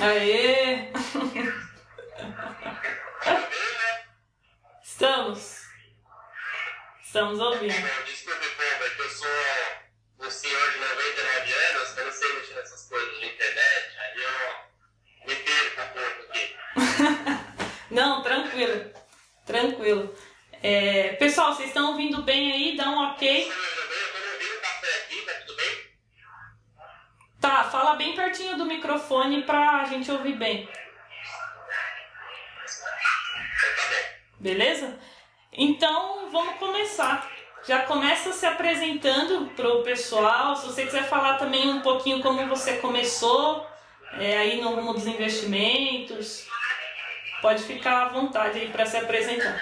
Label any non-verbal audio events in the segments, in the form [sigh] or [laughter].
Aê! Estamos. Estamos ouvindo. Eu disse pro povo é que eu sou um senhor de 99 anos, que eu não sei mexer nessas coisas de internet, aí eu me perco um pouco aqui. [laughs] não, tranquilo. Tranquilo. É, pessoal, vocês estão ouvindo bem aí? Dá um ok. Tá, fala bem pertinho do microfone pra gente ouvir bem. Beleza? Então vamos começar. Já começa se apresentando pro pessoal. Se você quiser falar também um pouquinho como você começou é, aí no rumo dos investimentos, pode ficar à vontade aí para se apresentar.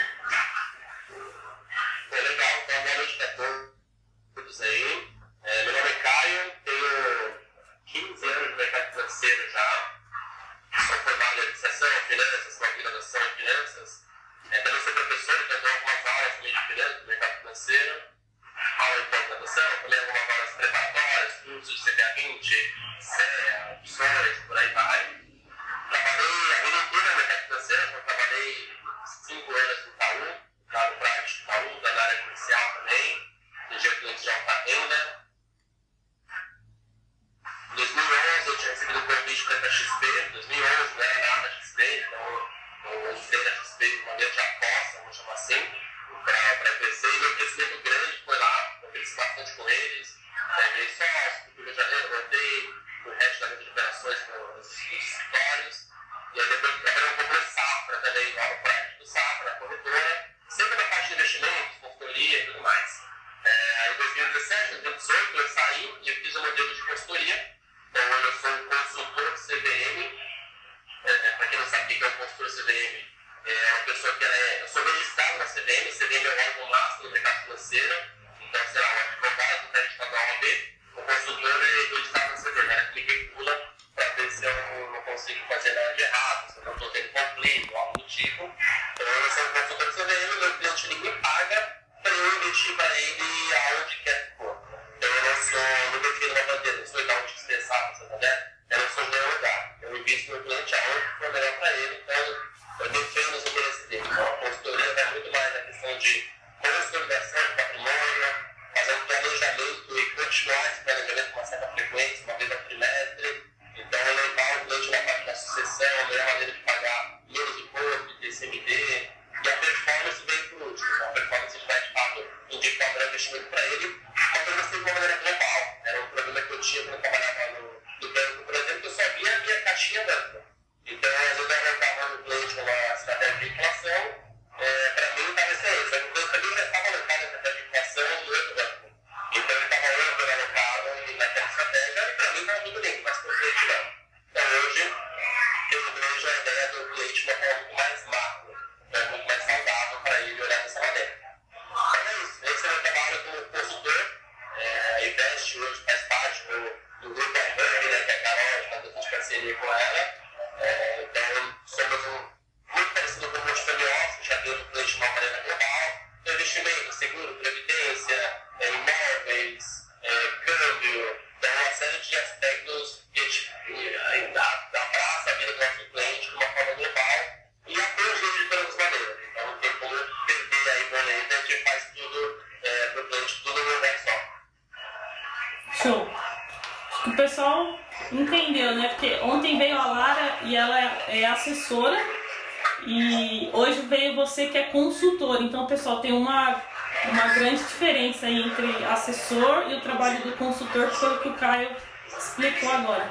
assessor. Então, pessoal, tem uma, uma grande diferença aí entre assessor e o trabalho do consultor, que foi o que o Caio explicou agora.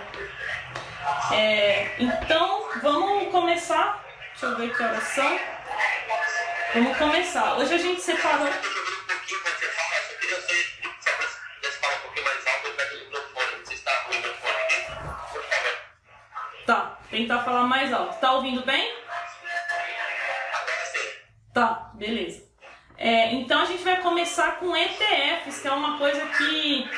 É, então, vamos começar. Deixa eu ver que horas são. Vamos começar. Hoje a gente separou. Tá, tentar falar mais alto. Tá ouvindo bem? Beleza. É, então a gente vai começar com ETFs, que é uma coisa que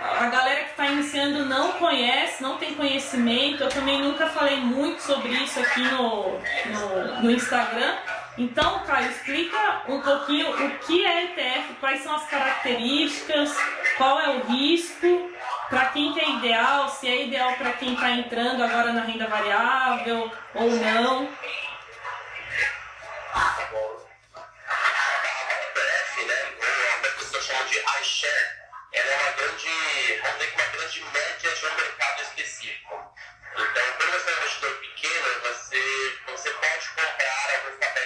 a galera que está iniciando não conhece, não tem conhecimento. Eu também nunca falei muito sobre isso aqui no, no, no Instagram. Então, Caio, explica um pouquinho o que é ETF, quais são as características, qual é o risco, para quem que é ideal, se é ideal para quem está entrando agora na renda variável ou não. Tá bom. grande iShare, ela é uma grande, vamos dizer que uma grande média de um mercado específico. Então, quando você é um investidor pequeno, você, você pode comprar alguns papéis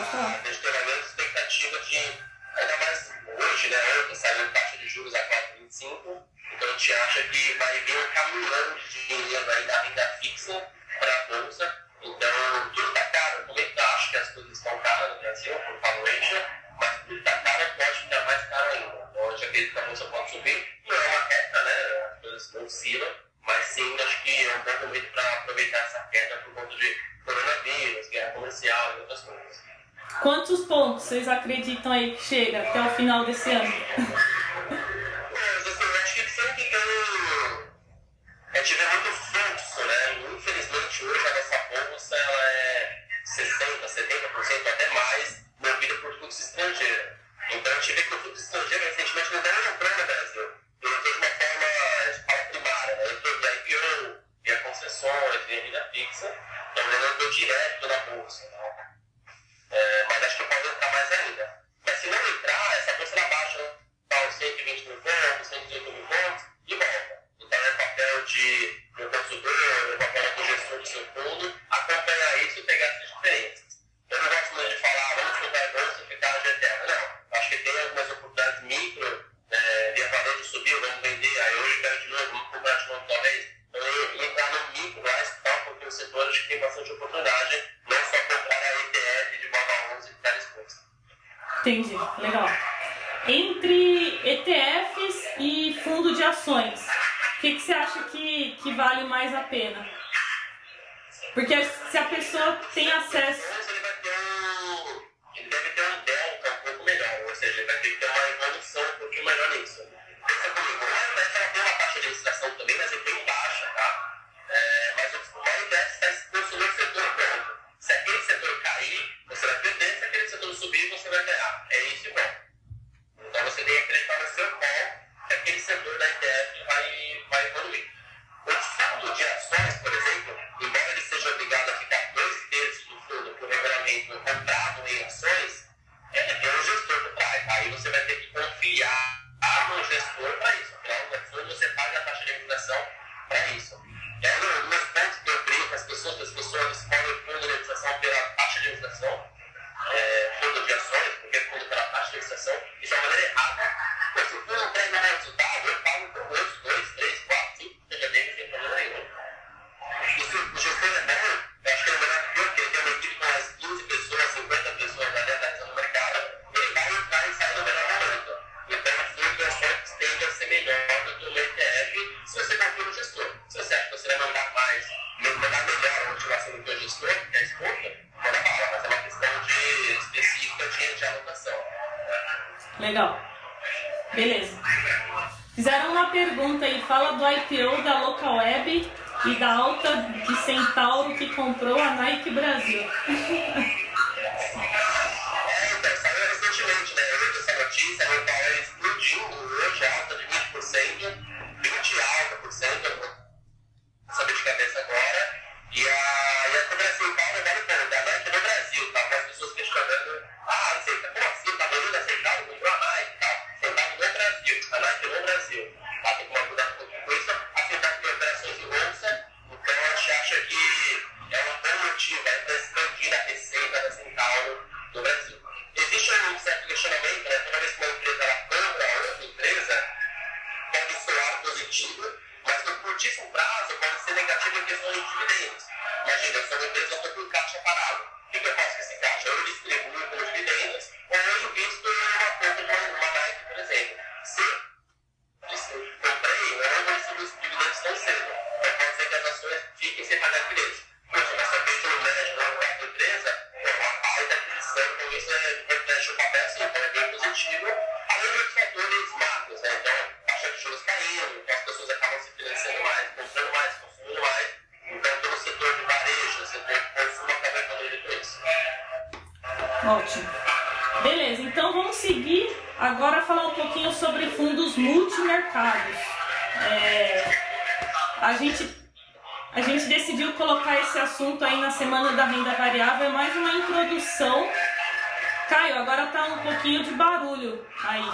chega até o final desse ano? É, assim, acho que É tiver muito fluxo, né? Infelizmente hoje a nossa bolsa ela é 60, 70% até mais movida por fluxo estrangeiro. Então a gente vê que o fluxo estrangeiro recentemente Legal. Beleza. Fizeram uma pergunta aí, fala do IPO da Local Web e da alta de Centauro que comprou a Nike Brasil. [laughs] da renda variável é mais uma introdução. Caio, agora tá um pouquinho de barulho aí.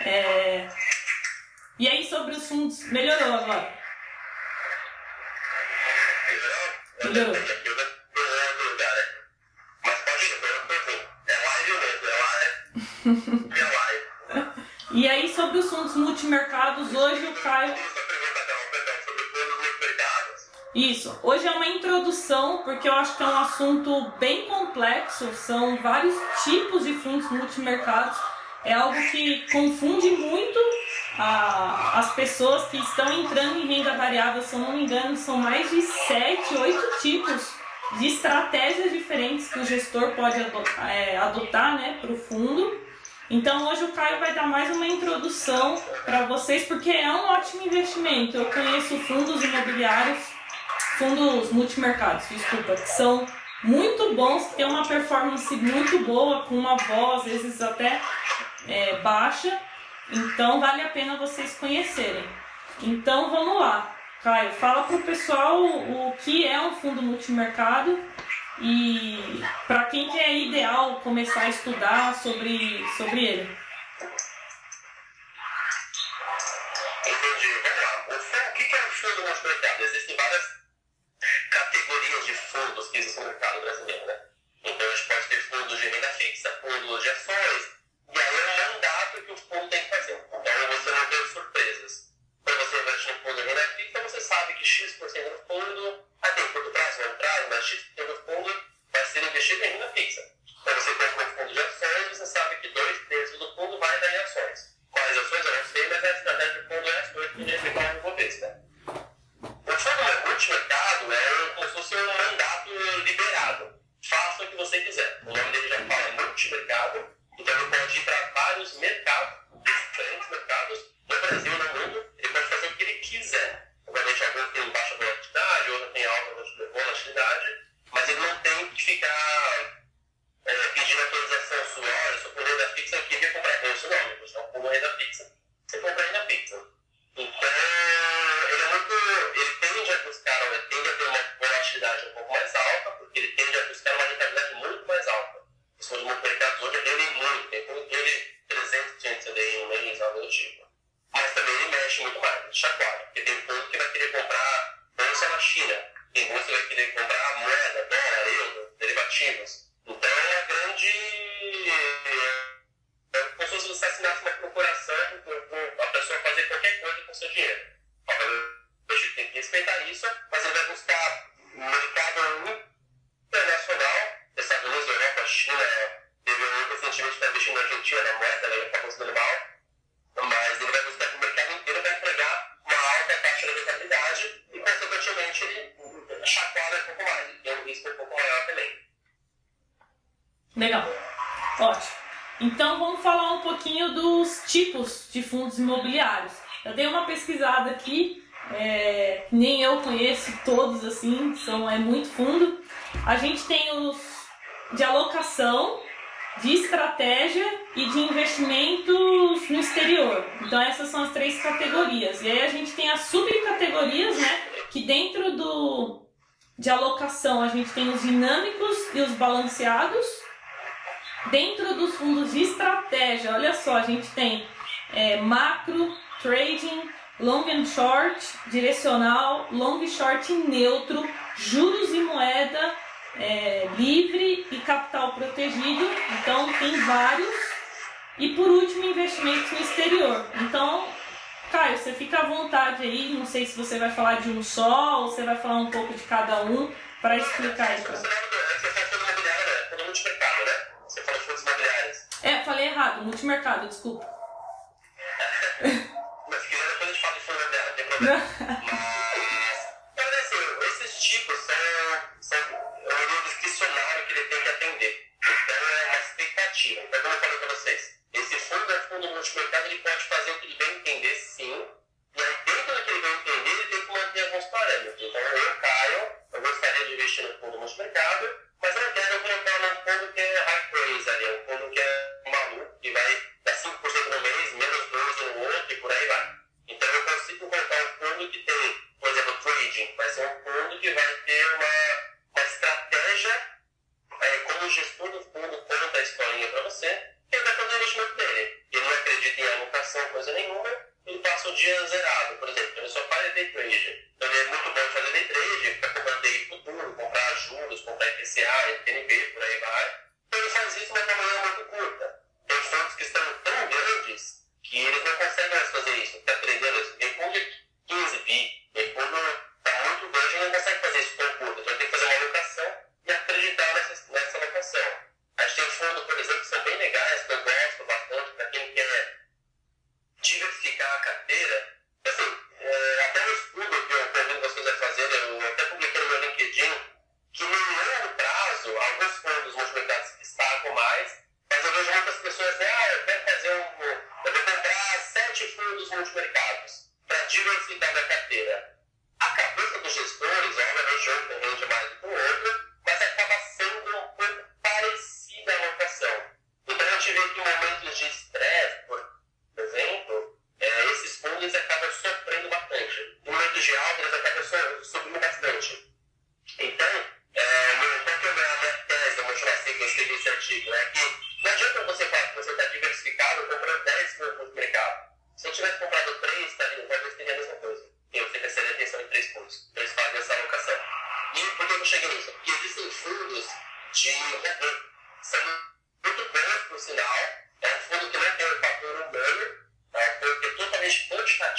É... E aí sobre os fundos, melhorou agora? Melhorou. Melhorou. [laughs] multimercados, hoje o Caio. Isso. Hoje é uma introdução, porque eu acho que é um assunto bem complexo, são vários tipos de fundos multimercados. É algo que confunde muito a, as pessoas que estão entrando em renda variável. Se eu não me engano, são mais de 7, 8 tipos de estratégias diferentes que o gestor pode adotar, é, adotar né, para o fundo. Então hoje o Caio vai dar mais uma introdução para vocês, porque é um ótimo investimento. Eu conheço fundos imobiliários, fundos multimercados, desculpa, que são muito bons, que têm uma performance muito boa, com uma voz, às vezes até é, baixa. Então vale a pena vocês conhecerem. Então vamos lá. Caio, fala para o pessoal o que é um fundo multimercado e para quem que é ideal começar a estudar sobre, sobre ele. Entendi, vamos lá. O que é um fundo multimercado? Existem várias categorias de fundos que existem no mercado brasileiro, né? Então a gente pode ter fundos de renda fixa, fundos de ações, Não, você é um fixa, você compra renda fixa. Então, é, nem eu conheço todos assim, são, é muito fundo. A gente tem os de alocação, de estratégia e de investimentos no exterior. Então essas são as três categorias. E aí a gente tem as subcategorias, né? Que dentro do de alocação a gente tem os dinâmicos e os balanceados. Dentro dos fundos de estratégia, olha só, a gente tem é, macro, trading, long and short, direcional, long e short neutro, juros e moeda, é, livre e capital protegido. Então tem vários. E por último, investimentos no exterior. Então, Caio, você fica à vontade aí. Não sei se você vai falar de um só ou você vai falar um pouco de cada um para explicar imobiliário, né? Né? É, falei errado, multimercado, desculpa. Mas se quiser, depois a gente fala de fundo [laughs]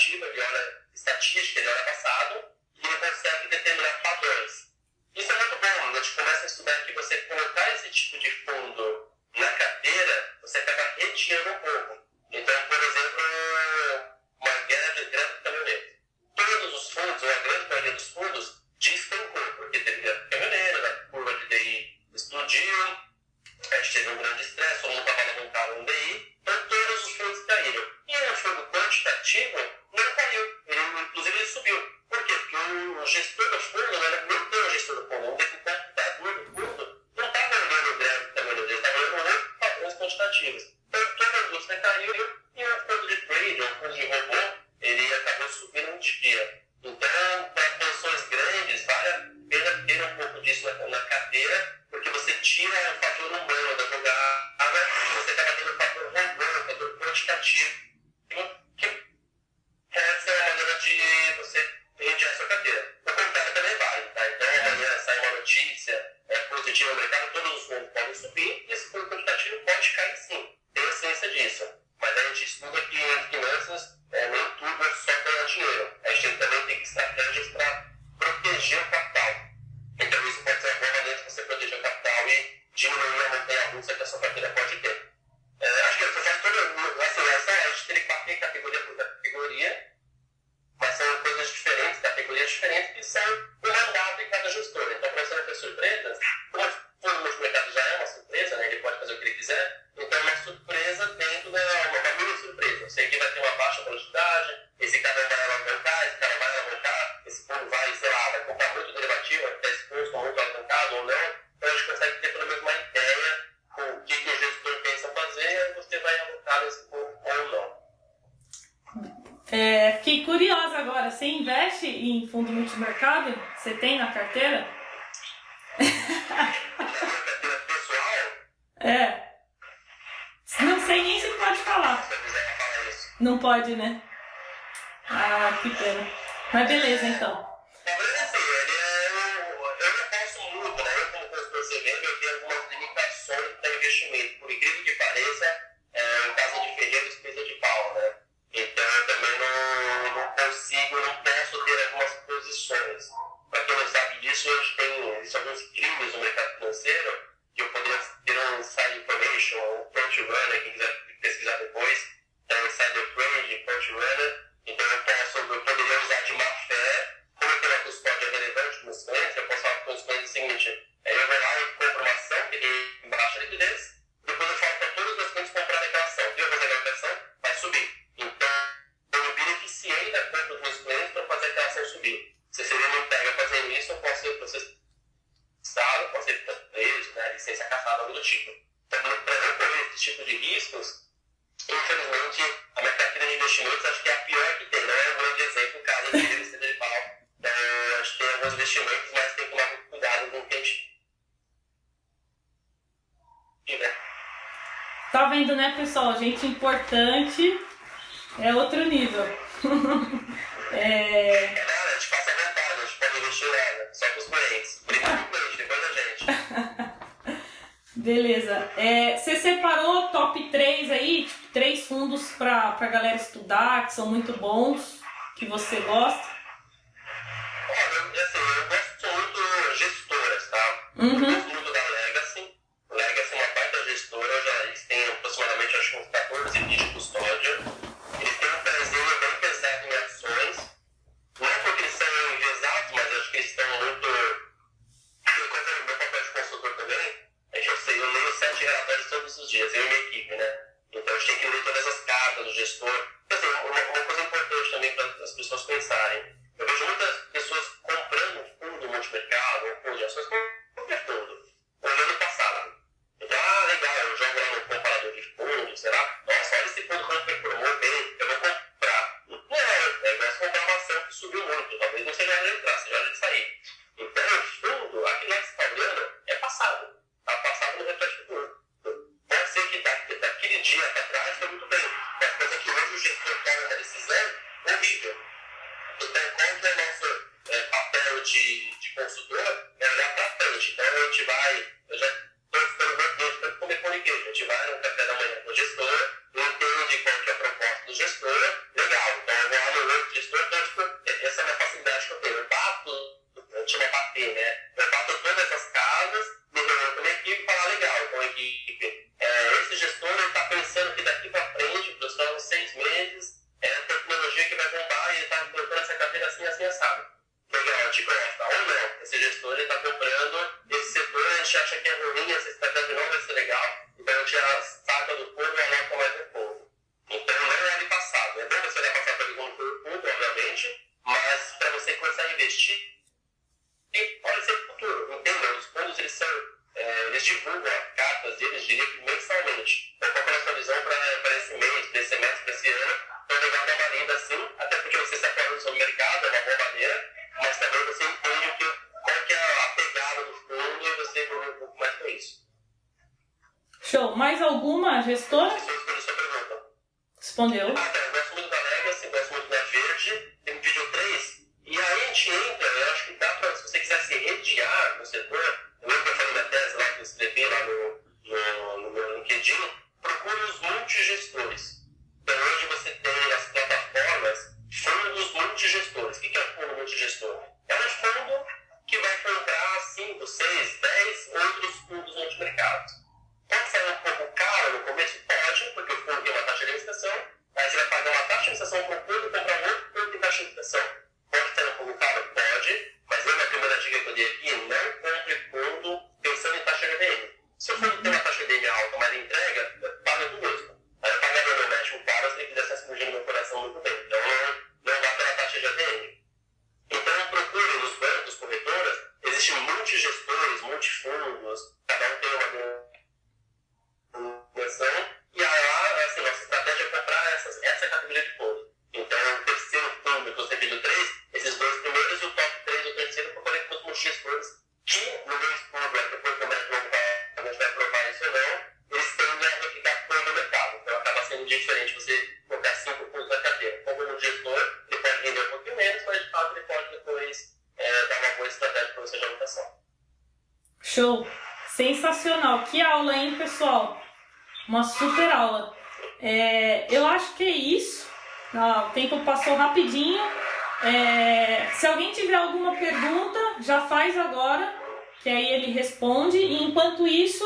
estimativa, ele olha estatística, ele olha a na carteira? [laughs] é. Não sei nem se pode falar. Não pode, né? Ah, que pena. Mas beleza então. Tipo de riscos, infelizmente, a mercadoria de investimentos acho que é a pior que tem, não é um grande exemplo, caso de receita de pau. É, acho que tem alguns investimentos, mas tem que tomar muito cuidado com o que a gente né? Tá vendo, né, pessoal? Gente importante é outro nível. [laughs] é... Beleza. É, você separou top 3 aí, tipo, três fundos pra, pra galera estudar, que são muito bons, que você gosta? Olha, eu, assim, eu gosto muito gestoras, tá? Uhum. sign tinha dormido, essa estratégia não vai ser legal. Então eu tinha uma super aula. É, eu acho que é isso. O tempo passou rapidinho. É, se alguém tiver alguma pergunta, já faz agora, que aí ele responde. E enquanto isso,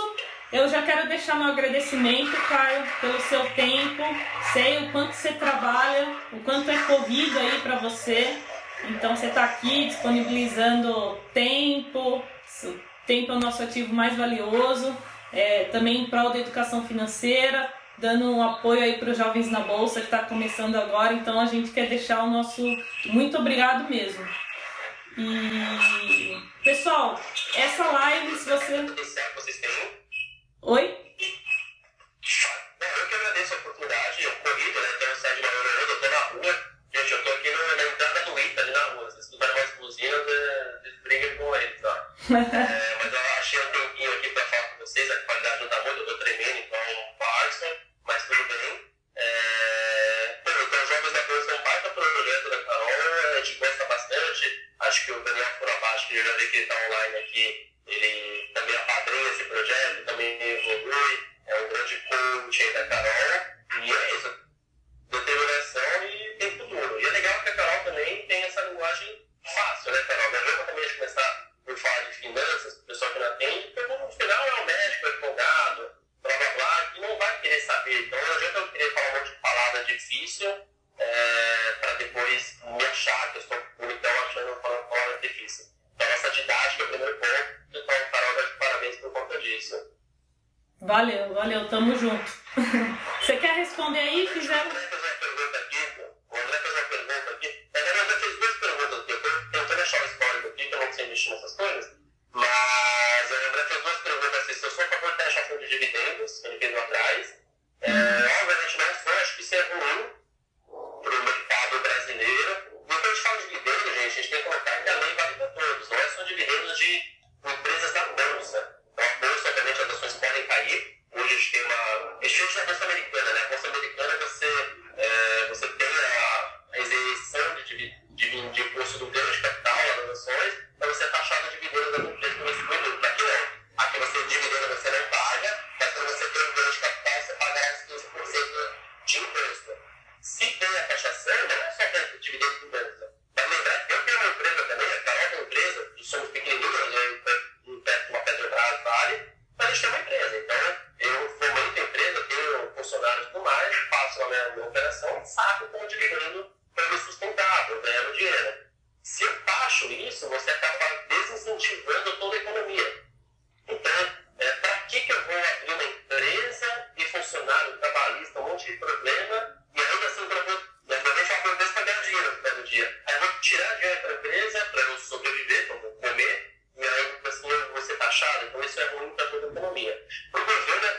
eu já quero deixar meu agradecimento, Caio, pelo seu tempo. Sei o quanto você trabalha, o quanto é corrido aí para você. Então você está aqui disponibilizando tempo. Tempo é o nosso ativo mais valioso é, também em prol da educação financeira, dando um apoio aí para os jovens na bolsa que está começando agora. Então a gente quer deixar o nosso muito obrigado mesmo. E pessoal, essa live se você Oi? Eu que agradeço a oportunidade, eu corrido, né? Tenho sede da Eurorando, eu tô na rua. Gente, eu tô aqui na entrada do ITA, ali na rua. Vocês escutaram mais buzinas, eh, briga com eles, ó. [laughs] vocês, a qualidade não tá muito, eu tô tremendo igual o Arsenal, mas tudo bem. É... projeto então, os jogos da Bolsa são baita projeto da Carol, a gente gosta bastante. Acho que o Daniel Furabaixo, que eu já vi que ele tá online aqui, ele também apadrinha esse projeto, também evolui, é um grande coach aí da Carol. Profesor,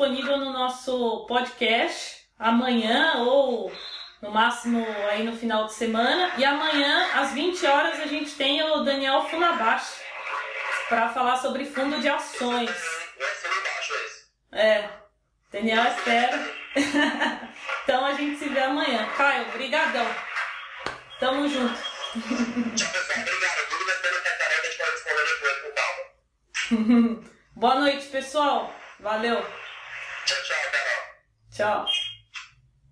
disponível no nosso podcast amanhã ou no máximo aí no final de semana. E amanhã, às 20 horas, a gente tem o Daniel Funabashi para falar sobre fundo de ações. É, Daniel é Espero [laughs] então a gente se vê amanhã. Caio, brigadão. Tamo junto. [laughs] Boa noite, pessoal. Valeu. Tchau, tchau, Carol. Tchau.